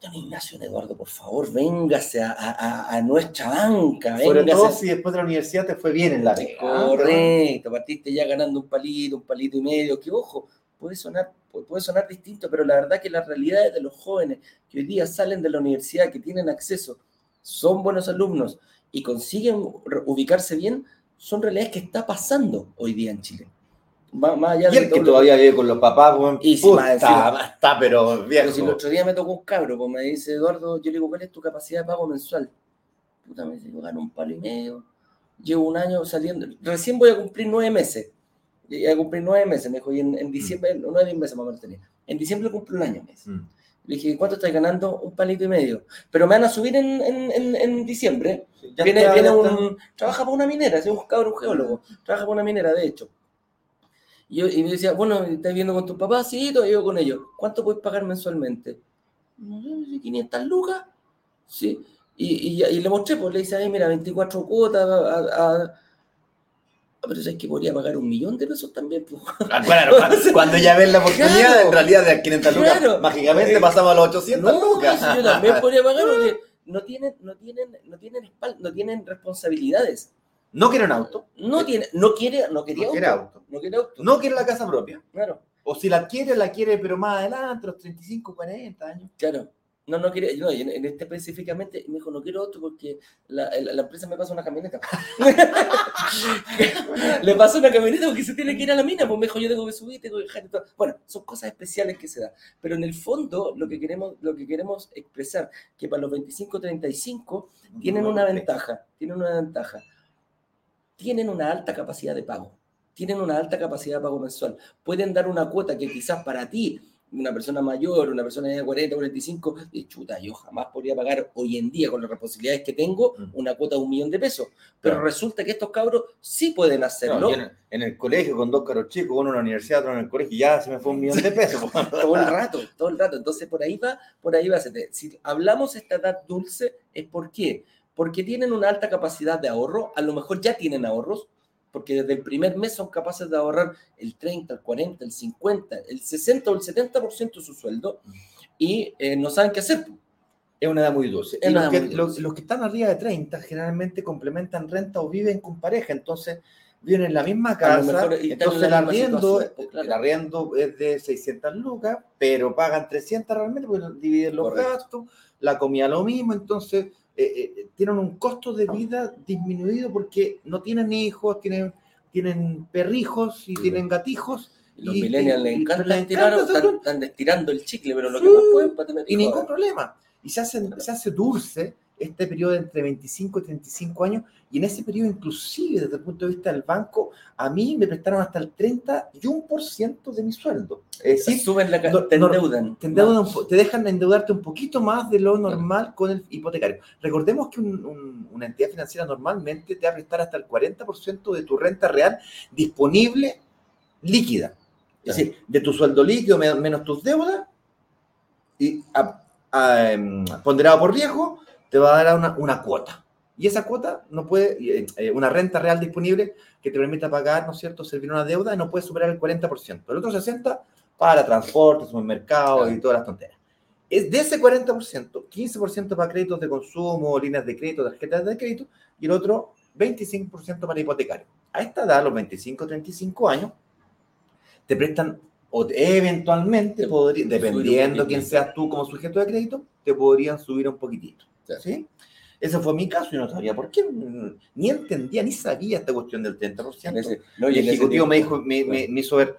Don Ignacio Eduardo, por favor, véngase a, a- a nuestra banca. Sobre véngase. todo si después de la universidad te fue bien en la. ¿ah? Correcto, partiste ya ganando un palito, un palito y medio, que ojo, puede sonar, puede sonar distinto, pero la verdad que las realidades de los jóvenes que hoy día salen de la universidad, que tienen acceso, son buenos alumnos y consiguen ubicarse bien, son realidades que está pasando hoy día en Chile. Más, más allá Y el que lo- todavía vive con los papás, weón, Y si puta, encima- está, pero Pero viejo. si el otro día me tocó un cabro, pues me dice, Eduardo, yo le digo, ¿cuál es tu capacidad de pago mensual? Puta, me dice, yo gano un palo y medio, llevo un año saliendo, recién voy a cumplir nueve meses. Voy a cumplir nueve meses, me dijo, y en, en diciembre, nueve meses más o menos tenía. En diciembre cumplo un año, me dice. Mm. Le dije, ¿cuánto estás ganando? Un palito y medio. Pero me van a subir en, en, en, en diciembre. Ya viene está, viene un. Trabaja para una minera, es un cabrón un geólogo. Trabaja para una minera, de hecho. Y, yo, y me decía, bueno, ¿estás viviendo con tus papás? Sí, todavía vivo con ellos. ¿Cuánto puedes pagar mensualmente? No sé, 500 lucas. Sí. Y, y, y le mostré, pues le dice, ay, mira, 24 cuotas. A, a- a- pero es que podría pagar un millón de pesos también. pues. Ah, Claro, cuando- ya ven la oportunidad, Claro. en realidad de 500 lucas, Claro. mágicamente Eh, pasamos a los 800 No, lucas. eso yo también podría pagar porque no tienen, no tienen, no tienen espal- no tienen responsabilidades. No quiere un auto. No, tiene, no, quiere, no quería No quiere auto. No quiere auto. No quiere la casa propia. Claro, O si la quiere, la quiere, pero más adelante, los 35, 40 años. claro. No, no quiere, no, en, este específicamente me dijo, no quiero auto porque la, la- la empresa me pasa una camioneta. Le pasa una camioneta porque se tiene que ir a la mina, pues me dijo, yo tengo que subir, tengo que dejar y todo. Bueno, son cosas especiales que se dan. Pero en el fondo, lo que queremos, lo que queremos expresar, que para los 25, 35 tienen una ventaja, tienen una ventaja. Tienen una alta capacidad de pago, tienen una alta capacidad de pago mensual. Pueden dar una cuota que quizás para ti, una persona mayor, una persona de 40, 45, de chuta, yo jamás podría pagar hoy en día con las responsabilidades que tengo Mm. una cuota de un millón de pesos. Pero Claro. resulta que estos cabros sí pueden hacerlo. No, en, en el colegio con dos caros chicos, uno en la universidad, otro en el colegio, ya se me fue un millón de pesos. todo el rato, todo el rato. Entonces, por ahí va, por ahí va. Si hablamos esta edad dulce, ¿es por qué? Porque tienen una alta capacidad de ahorro, a lo mejor ya tienen ahorros, porque desde el primer mes son capaces de ahorrar el 30, el 40, el 50, el 60 o el 70% de su sueldo y eh, no saben qué hacer. Es una edad muy dulce. Y los, que, muy los- dulce. los que están arriba de 30 generalmente complementan renta o viven con pareja, entonces viven en la misma casa, mejor y en entonces el la misma arriendo, pues, claro. el arriendo es de 600 lucas, pero pagan 300 realmente porque dividen los Correcto. gastos, la comida lo mismo, entonces eh, eh, tienen un costo de vida disminuido porque no tienen hijos, tienen, tienen perrijos y tienen gatijos. Los y- millennials les encanta les estirar, encanta, están, están estirando el chicle, pero lo que más pueden para tener y ningún problema. Y se hace, se hace dulce este periodo entre 25 y 35 años, y en ese periodo inclusive desde el punto de vista del banco, a mí me prestaron hasta el 31% de mi sueldo. Es decir, suben la no- te endeudan. te, endeudan te dejan endeudarte un poquito más de lo normal con el hipotecario. Recordemos que un- un- una entidad financiera normalmente te va a prestar hasta el 40% de tu renta real disponible líquida. Es decir, de tu sueldo líquido me- menos tus deudas, y a- a, em, ponderado por riesgo, te va a dar una, una cuota. Y esa cuota no puede, eh, eh, una renta real disponible que te permita pagar, ¿no es cierto?, servir una deuda, no puede superar el 40%. El otro 60% para transporte, supermercados y todas las tonteras. Es de ese 40%, 15% para créditos de consumo, líneas de crédito, tarjetas de crédito, y el otro 25% para hipotecario. A esta edad, los 25, 35 años, te prestan, o te- eventualmente, podría- dependiendo quién seas tú como sujeto de crédito, te podrían subir un poquitito. Claro. ¿sí? Ese fue mi caso y no sabía por qué. Ni entendía, ni sabía esta cuestión del 30%. En ese- no, y el ejecutivo me, tiempo- dijo, me, me- me hizo ver,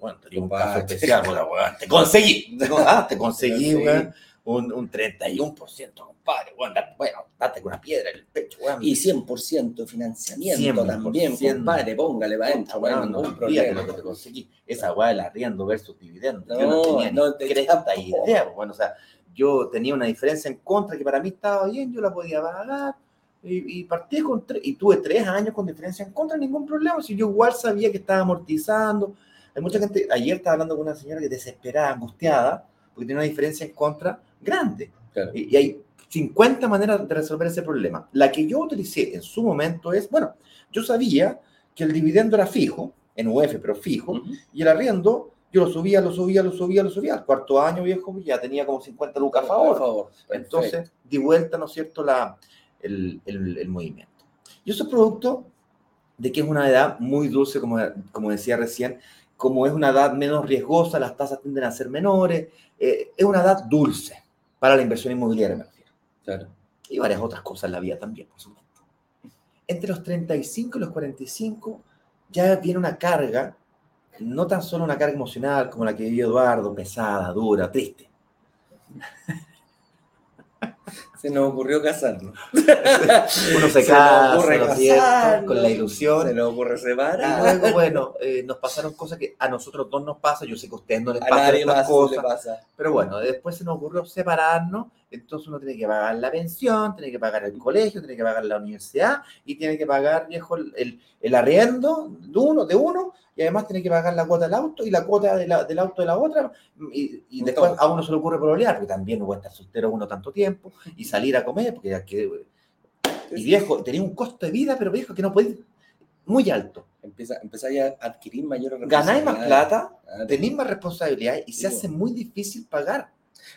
bueno, tenía un caso especial, weón, te conseguí, ah, te conseguí, weón, un, un 31%, compadre, weón, da- bueno, date con una piedra en el pecho, weón. Y 100% de financiamiento 100%. también, compadre, póngale para adentro, no weón, no, ningún olvídate problema. que te conseguí. Esa weá del arriendo versus dividendo. yo No, no tenía no ni te- cresta idea. Bueno, o sea, yo tenía una diferencia en contra que para mí estaba bien, yo la podía pagar. Y, y partí con tres, y tuve tres años con diferencia en contra, ningún problema. Si yo igual sabía que estaba amortizando. Hay mucha gente, ayer estaba hablando con una señora que desesperada, angustiada, porque tiene una diferencia en contra grande. Claro. Y, y hay 50 maneras de resolver ese problema. La que yo utilicé en su momento es, bueno, yo sabía que el dividendo era fijo, en UF, pero fijo, y el arriendo, yo lo subía, lo subía, lo subía, lo subía. Al cuarto año, viejo, ya tenía como 50 lucas a favor. Entonces, di vuelta, ¿no es cierto?, la, el, el- el movimiento. Y eso es producto de que es una edad muy dulce, como, como decía recién, como es una edad menos riesgosa, las tasas tienden a ser menores, eh, es una edad dulce para la inversión inmobiliaria, me refiero. Claro. Y varias otras cosas en la vida también, por supuesto. Entre los 35 y los 45 ya viene una carga, no tan solo una carga emocional como la que vivió Eduardo, pesada, dura, triste. Se nos ocurrió casarnos. Uno se Se casa, con la ilusión. Se nos ocurre Y separar. luego, bueno, eh, nos pasaron cosas que a nosotros dos nos pasa, yo sé que a ustedes no les A pasan estas cosas, pasa. pero bueno, después se nos ocurrió separarnos, entonces uno tiene que pagar la pensión, tiene que pagar el colegio, tiene que pagar la universidad y tiene que pagar, viejo, el, el, arriendo de uno, de uno, y además tiene que pagar la cuota del auto y la cuota de la- del auto de la otra, y, y después a uno se le ocurre pololear, porque también no puede estar soltero uno tanto tiempo, y salir a comer, porque ya que... Y viejo, tenía un costo de vida, pero viejo, que no podéis, muy alto. Empieza, empezáis a adquirir mayores Ganáis más plata, Claro. tenéis más responsabilidades y se hace muy difícil pagar.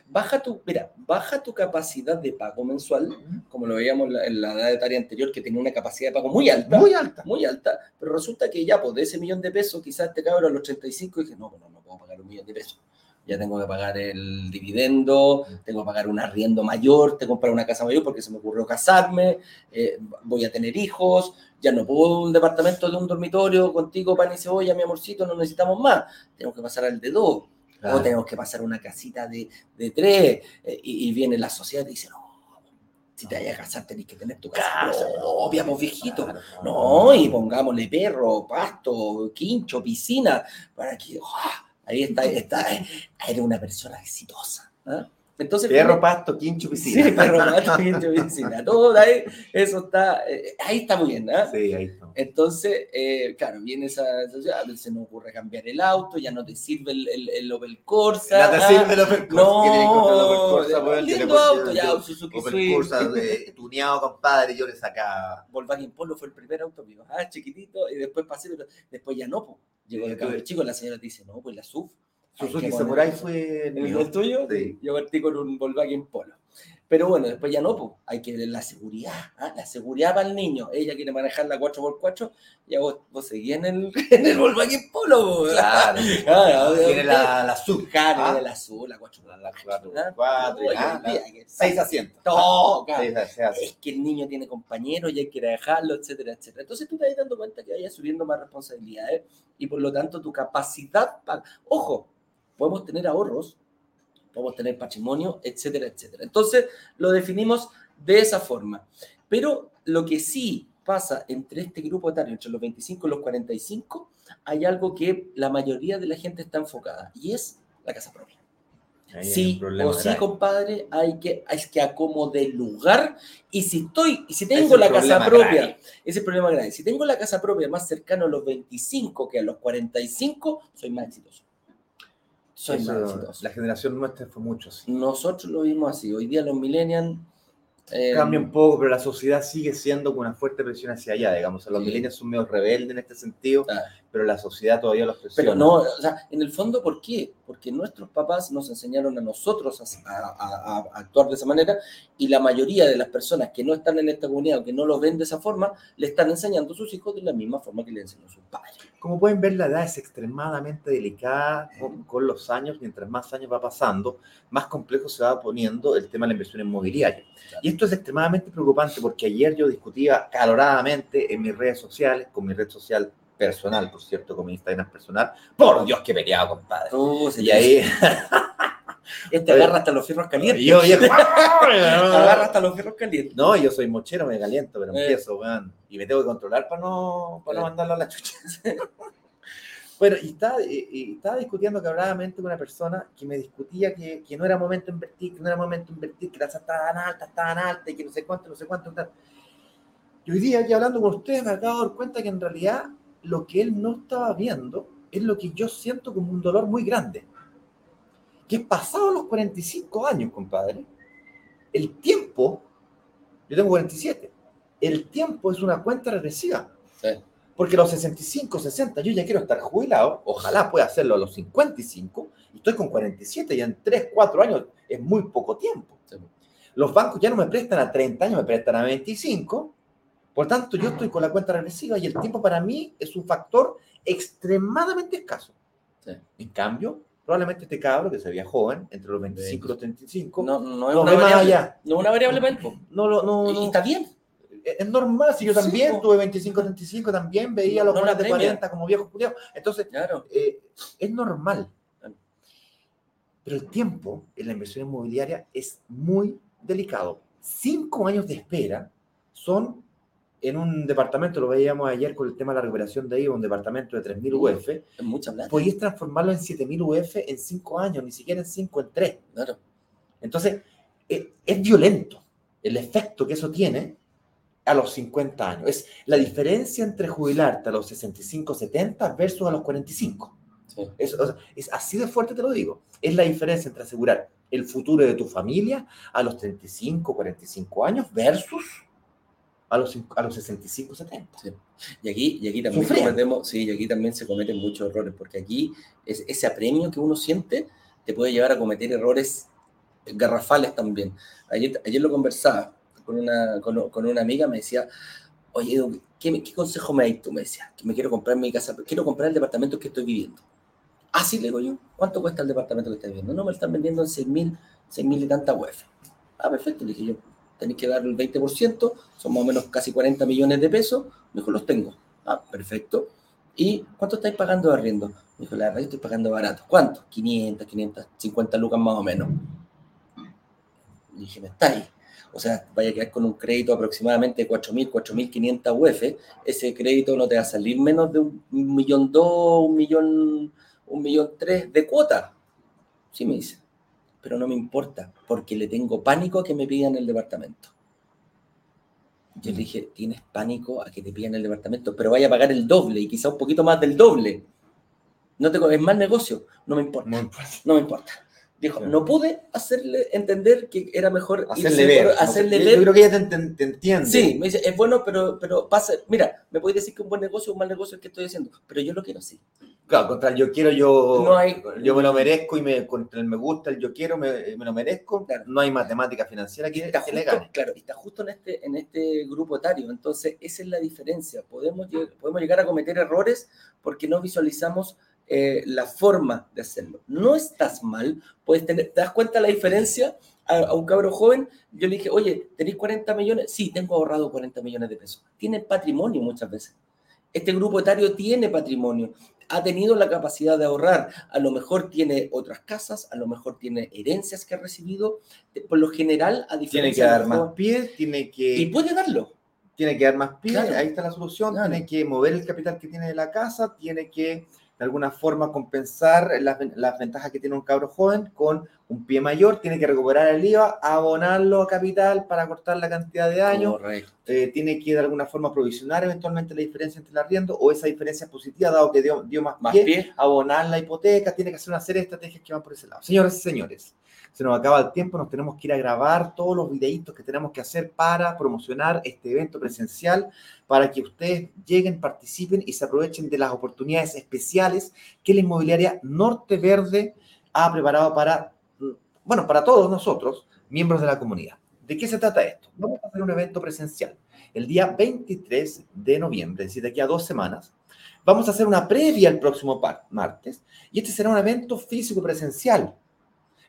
Baja tu, mira, baja tu capacidad de pago mensual, como lo veíamos en la, en la edad etaria anterior, que tenía una capacidad de pago muy alta. Muy alta. Muy alta, pero resulta que ya, pues de ese millón de pesos, quizás este cabrón a los 35 dije, no, bueno, no puedo pagar un millón de pesos. Ya tengo que pagar el dividendo, tengo que pagar un arriendo mayor, tengo que comprar una casa mayor porque se me ocurrió casarme, eh, voy a tener hijos, ya no puedo un departamento de un dormitorio contigo, pan y cebolla, mi amorcito, no necesitamos más. Tengo que pasar al de dos, Claro. o tenemos que pasar una casita de, de tres, eh, y, y viene la sociedad y dice, no, si te vayas a casar tenés que tener tu casa Casa, propia, pues viejito. Claro. No, y pongámosle perro, pasto, quincho, piscina, para que ¡ah! ahí está, está, eres una persona exitosa. ¿ah? Entonces, Perro, pasto, quincho, piscina. Sí, perro, pasto, quincho, piscina. Todo ahí, eso está, eh, ahí está muy bien. ¿ah? Sí, ahí está. Entonces, eh, claro, viene esa, esa- a veces se nos ocurre cambiar el auto, ya no te sirve el, el, el Opel Corsa. La te ¿ah? sirve el Opel Corsa, encontré el Opel No, Corsa, lindo auto, ya, yo- Suzuki Opel Swift. Corsa de- tuneado, compadre, yo le sacaba. Volkswagen Polo fue el primer auto mío, ah, chiquitito, y después pasé, pero después ya no, pues. Llegó el tuve- chico, la señora te dice, no, pues la SUV. Suzuki Samurai fue el ¿El, el tuyo? Sí. Yo partí con un Volkswagen Polo. Pero bueno, después ya no, pues hay que ver la seguridad, ¿ah? la seguridad para el niño. Ella quiere manejar la 4x4, ya vos, vos seguís en el, en el Volkswagen Polo. Claro. Claro, Tiene la, la sub. Claro, Ah. el azul, la 4x4. La cuatro, ¿ah? cuatro, Oye, ah, mira que- Seis asientos. No, claro. Seis asientos. es que el niño tiene compañeros y hay que ir a dejarlo, etcétera, etcétera. Entonces tú te vas dando cuenta que vayas subiendo más responsabilidades y por lo tanto tu capacidad para... Ojo, podemos tener ahorros, podemos tener patrimonio, etcétera, etcétera. Entonces lo definimos de esa forma. Pero lo que sí pasa entre este grupo etario, entre los 25 y los 45, hay algo que la mayoría de la gente está enfocada y es la casa propia. Ahí Sí o sí, grave. compadre, hay que, hay que acomodar el lugar. Y si estoy, y si tengo es la casa propia, grave. ese es el problema grave. Si tengo la casa propia más cercano a los 25 que a los 45, soy más exitoso. Soy Eso, más exitoso. la generación nuestra fue mucho así. Nosotros lo vimos así. Hoy día los millennials. eh, Cambia un poco, pero la sociedad sigue siendo con una fuerte presión hacia allá, digamos. Los Sí. millennials son medio rebeldes en este sentido, Claro. Pero la sociedad todavía los presiona. Pero no, o sea, en el fondo, ¿por qué? Porque nuestros papás nos enseñaron a nosotros a, a- a- a actuar de esa manera y la mayoría de las personas que no están en esta comunidad o que no lo ven de esa forma, le están enseñando a sus hijos de la misma forma que le enseñó a sus padres. Como pueden ver, la edad es extremadamente delicada con, con los años. Mientras más años va pasando, más complejo se va poniendo el tema de la inversión inmobiliaria. Y esto es extremadamente preocupante porque ayer yo discutía caloradamente en mis redes sociales, con mi red social personal, por cierto, con mi Instagram personal. Por Dios, que peleado, compadre. Se Y ahí, Este agarra hasta los fierros calientes. yo, yo- agarra hasta los fierros calientes. No, yo soy mochero, me caliento, pero Eh. empiezo, weón. Y me tengo que controlar para no, para no Eh. mandarlo a la chucha. bueno, y estaba, y- estaba discutiendo cabradamente con una persona que me discutía que, que no era momento de invertir, que no era momento de invertir, que la tasa estaba tan alta, tan alta, y que no sé cuánto, no sé cuánto, tal. Y hoy día, aquí hablando con ustedes, me acabo de dar cuenta que en realidad lo que él no estaba viendo es lo que yo siento como un dolor muy grande. Que es pasado los 45 años, compadre, el tiempo, yo tengo 47, el tiempo es una cuenta regresiva. Sí. Porque a los 65, 60, yo ya quiero estar jubilado, ojalá pueda hacerlo a los 55, y estoy con 47, y en 3, 4 años es muy poco tiempo. Sí. Los bancos ya no me prestan a 30 años, me prestan a 25, por tanto yo estoy con la cuenta regresiva y el tiempo para mí es un factor extremadamente escaso. Sí. En cambio, probablemente este cabro que se veía joven, entre los 25 y los 35, No, no es No, una variable. allá. No una variable para po. no, lo- no, Y no- está bien. es normal, si yo Sí, también po. tuve 25, 35, también veía a los No jóvenes de premia. 40 como viejos culiados. Entonces, Claro. eh, es normal. Pero el tiempo en la inversión inmobiliaria es muy delicado. Cinco años de espera son en un departamento, lo veíamos ayer con el tema de la recuperación de IVA, un departamento de 3.000 UF, Es mucha plata. podías transformarlo en 7.000 UF en cinco años, ni siquiera en cinco, en tres. Claro. Entonces, eh, es violento el efecto que eso tiene a los 50 años. Es la diferencia entre jubilarte a los 65, 70 versus a los 45. Sí. Es, o sea, es así de fuerte, te lo digo. Es la diferencia entre asegurar el futuro de tu familia a los 35, 45 años versus a los, a los 65, 70. Y aquí, y aquí también cometemos, sí, y aquí también se cometen muchos errores, porque aquí es, ese apremio que uno siente te puede llevar a cometer errores garrafales también. Ayer, ayer lo conversaba con una, con, con una amiga, me decía, oye, ¿qué, ¿qué, consejo me das tú? Me decía, que me quiero comprar mi casa, quiero comprar el departamento que estoy viviendo. Ah, sí, le digo yo, ¿cuánto cuesta el departamento que estás viviendo? No, me lo están vendiendo en 6 mil, 6 mil y tanta UF. Ah, perfecto, le dije yo, tenéis que dar el 20%, son más o menos casi 40 millones de pesos, me dijo, los tengo. Ah, perfecto. ¿Y cuánto estáis pagando de arriendo? Me dijo, la verdad estoy pagando barato. ¿Cuánto? 500, 550 lucas más o menos. Le dije, me estáis. O sea, vaya a quedar con un crédito aproximadamente de 4.000, 4.500 UF. Ese crédito no te va a salir menos de un millón dos, un millón, un millón tres de cuota. Sí me dice. Pero no me importa, porque le tengo pánico a que me pidan el departamento. Yo le dije, tienes pánico a que te pidan el departamento, pero vaya a pagar el doble y quizá un poquito más del doble. No es más negocio, no me importa. No, me importa. Dijo, no pude hacerle entender que era mejor hacerle ver. Hacerle ver. Yo creo que ella te, entiende. Sí, me dice, es bueno, pero, pero pasa. Mira, me puedes decir que un buen negocio o un mal negocio es que estoy haciendo, pero yo lo quiero así. Claro, contra el yo quiero, yo, no hay, yo me lo merezco y me, contra el me gusta, el yo quiero, me, me lo merezco. no hay matemática financiera que, está justo, le gane. Claro, está justo en este, en este grupo etario. Entonces, esa es la diferencia. Podemos, podemos llegar a cometer errores porque no visualizamos eh, la forma de hacerlo. No estás mal, puedes tener, ¿te das cuenta la diferencia? A, un cabro joven, yo le dije, oye, ¿tenéis 40 millones? Sí, tengo ahorrado 40 millones de pesos. Tiene patrimonio muchas veces. Este grupo etario tiene patrimonio, ha tenido la capacidad de ahorrar, a lo mejor tiene otras casas, a lo mejor tiene herencias que ha recibido, por lo general, a diferencia Tiene que dar más pie, tiene que... Y puede darlo. Tiene que dar más pie, ahí está la solución, tiene que mover el capital que tiene de la casa, tiene que de alguna forma compensar las, las, ventajas que tiene un cabro joven con un pie mayor, tiene que recuperar el IVA, abonarlo a capital para cortar la cantidad de años, eh, tiene que de alguna forma provisionar eventualmente la diferencia entre el arriendo o esa diferencia positiva, dado que dio, dio más, más pie, abonar la hipoteca, tiene que hacer una serie de estrategias que van por ese lado. Señoras y señores, se nos acaba el tiempo, nos tenemos que ir a grabar todos los videitos que tenemos que hacer para promocionar este evento presencial, para que ustedes lleguen, participen y se aprovechen de las oportunidades especiales que la inmobiliaria Norte Verde ha preparado para, bueno, para todos nosotros, miembros de la comunidad. ¿De qué se trata esto? Vamos a hacer un evento presencial el día 23 de noviembre, es decir, de aquí a dos semanas. Vamos a hacer una previa el próximo martes y este será un evento físico presencial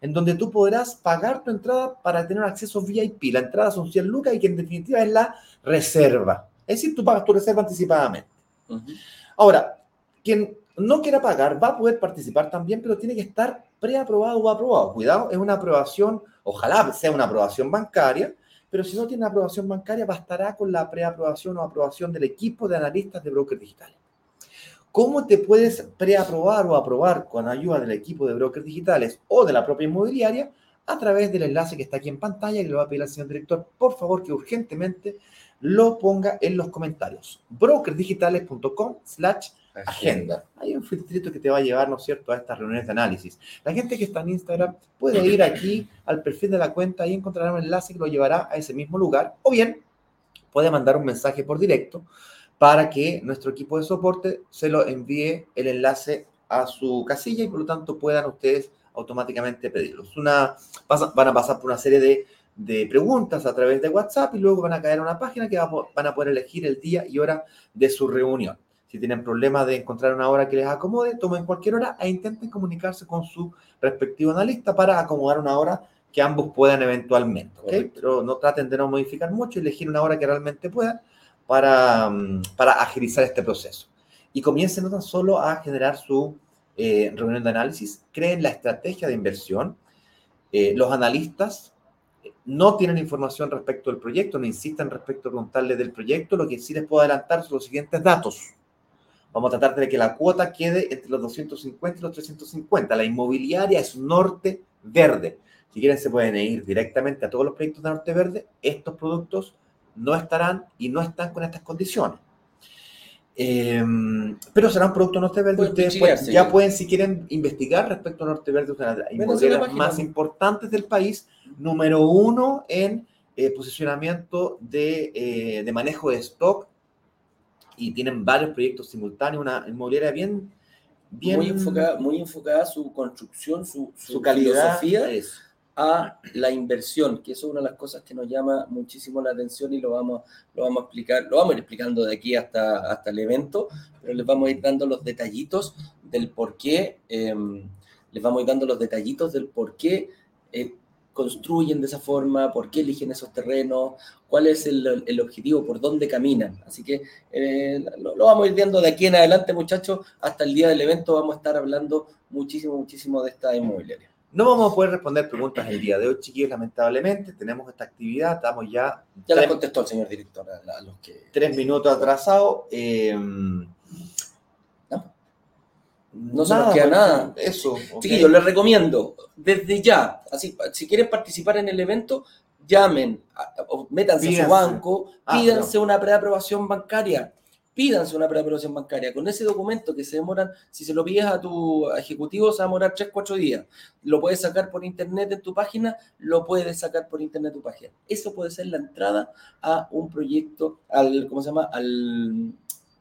en donde tú podrás pagar tu entrada para tener acceso VIP. La entrada son 100 lucas y que en definitiva es la reserva. Es decir, tú pagas tu reserva anticipadamente. Ahora, quien no quiera pagar va a poder participar también, pero tiene que estar preaprobado o aprobado. Cuidado, es una aprobación, ojalá sea una aprobación bancaria, pero si no tiene aprobación bancaria, bastará con la preaprobación o aprobación del equipo de analistas de brokers digitales. ¿Cómo te puedes preaprobar o aprobar con ayuda del equipo de brokers digitales o de la propia inmobiliaria? A través del enlace que está aquí en pantalla y le va a pedir al señor director, por favor, que urgentemente lo ponga en los comentarios. brokersdigitales.com slash agenda. Hay un filtrito que te va a llevar, ¿no es cierto?, a estas reuniones de análisis. La gente que está en Instagram puede ir aquí al perfil de la cuenta y encontrará un enlace que lo llevará a ese mismo lugar. O bien, puede mandar un mensaje por directo para que nuestro equipo de soporte se lo envíe el enlace a su casilla y por lo tanto puedan ustedes automáticamente pedirlos. Una, van a pasar por una serie de, de, preguntas a través de WhatsApp y luego van a caer a una página que van a poder elegir el día y hora de su reunión. Si tienen problemas de encontrar una hora que les acomode, tomen cualquier hora e intenten comunicarse con su respectivo analista para acomodar una hora que ambos puedan eventualmente. Pero no traten de no modificar mucho, elegir una hora que realmente puedan para, mm, para agilizar este proceso. Y comiencen no tan solo a generar su eh, reunión de análisis, creen la estrategia de inversión. Eh, los analistas eh, no tienen información respecto del proyecto, no insisten respecto a preguntarles del proyecto, lo que sí les puedo adelantar son los siguientes datos. Vamos a tratar de que la cuota quede entre los 250 y los 350. La inmobiliaria es norte verde. Si quieren, se pueden ir directamente a todos los proyectos de norte verde. Estos productos no estarán y no están con estas condiciones. Em, pero será un producto Norte Verde. Ustedes ya pueden, si quieren, investigar respecto a Norte Verde, una de las inmobiliarias más importantes del país, número uno en eh, posicionamiento de, eh, de, manejo de stock y tienen varios proyectos simultáneos, una inmobiliaria bien... bien muy, enfocada, muy enfocada su construcción, su, su, calidad. Filosofía a la inversión, que eso es una de las cosas que nos llama muchísimo la atención y lo vamos, lo vamos a explicar, lo vamos a ir explicando de aquí hasta, hasta el evento, pero les vamos a ir dando los detallitos del por qué, em, les vamos a ir dando los detallitos del por qué eh, construyen de esa forma, por qué eligen esos terrenos, cuál es el, objetivo, por dónde caminan. Así que eh, lo, vamos a ir viendo de aquí en adelante, muchachos, hasta el día del evento vamos a estar hablando muchísimo, muchísimo de esta inmobiliaria. No vamos a poder responder preguntas el día de hoy, chiquillos, lamentablemente. Tenemos esta actividad, estamos ya. Ya la contestó el señor director a, los que. Tres minutos atrasados. Eh, no, no se nos queda nada. Eso. Okay. Chiquillos, les recomiendo, desde ya, así, si quieren participar en el evento, llamen, métanse pídanse. a su banco, pídanse ah, no. una preaprobación bancaria pídanse una preaprobación bancaria. Con ese documento que se demoran, si se lo pides a tu ejecutivo, se va a demorar 3, 4 días. Lo puedes sacar por internet en tu página, lo puedes sacar por internet en tu página. Eso puede ser la entrada a un proyecto, al, ¿cómo se llama? Al,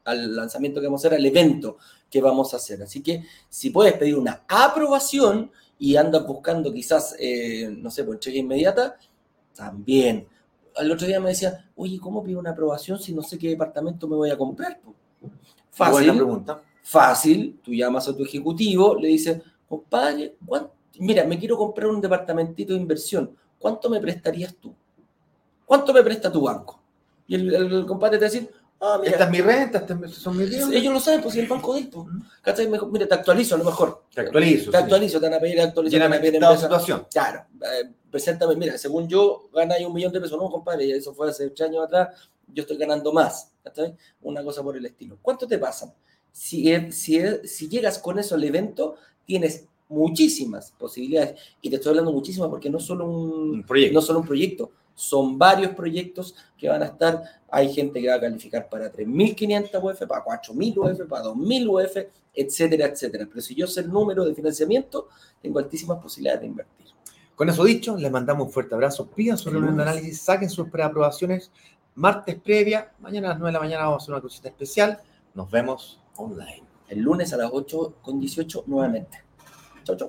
lanzamiento que vamos a hacer, al evento que vamos a hacer. Así que si puedes pedir una aprobación y andas buscando quizás, eh, no sé, por cheque inmediata, también al otro día me decía, oye, ¿cómo pido una aprobación si no sé qué departamento me voy a comprar? Fácil. Buena pregunta. Fácil. Tú llamas a tu ejecutivo, le dices, compadre, mira, me quiero comprar un departamentito de inversión. ¿Cuánto me prestarías tú? ¿Cuánto me presta tu banco? Y el, el, el compadre te va a decir, Ah, mira, esta es mi renta, estas son mis bienes. Ellos lo saben, pues si el banco de esto. Uh Mira, te actualizo a lo mejor. Te actualizo. Te actualizo, te van a pedir actualización. Te van a pedir la situación. Claro. Eh, preséntame, mira, según yo, ganáis un millón de pesos. No, compadre, eso fue hace ocho años atrás. Yo estoy ganando más. ¿está Una cosa por el estilo. ¿Cuánto te pasan? Si, si, si llegas con eso al evento, tienes muchísimas posibilidades. Y te estoy hablando muchísimas porque no solo un, un proyecto. No solo un proyecto son varios proyectos que van a estar. Hay gente que va a calificar para 3.500 UF, para 4.000 UF, para 2.000 UF, etcétera, etcétera. Pero si yo sé el número de financiamiento, tengo altísimas posibilidades de invertir. Con eso dicho, les mandamos un fuerte abrazo. Pidan su reunión de análisis, saquen sus preaprobaciones. Martes previa, mañana a las 9 de la mañana vamos a hacer una cosita especial. Nos vemos online. El lunes a las 8 con 18 nuevamente. Chau, chau.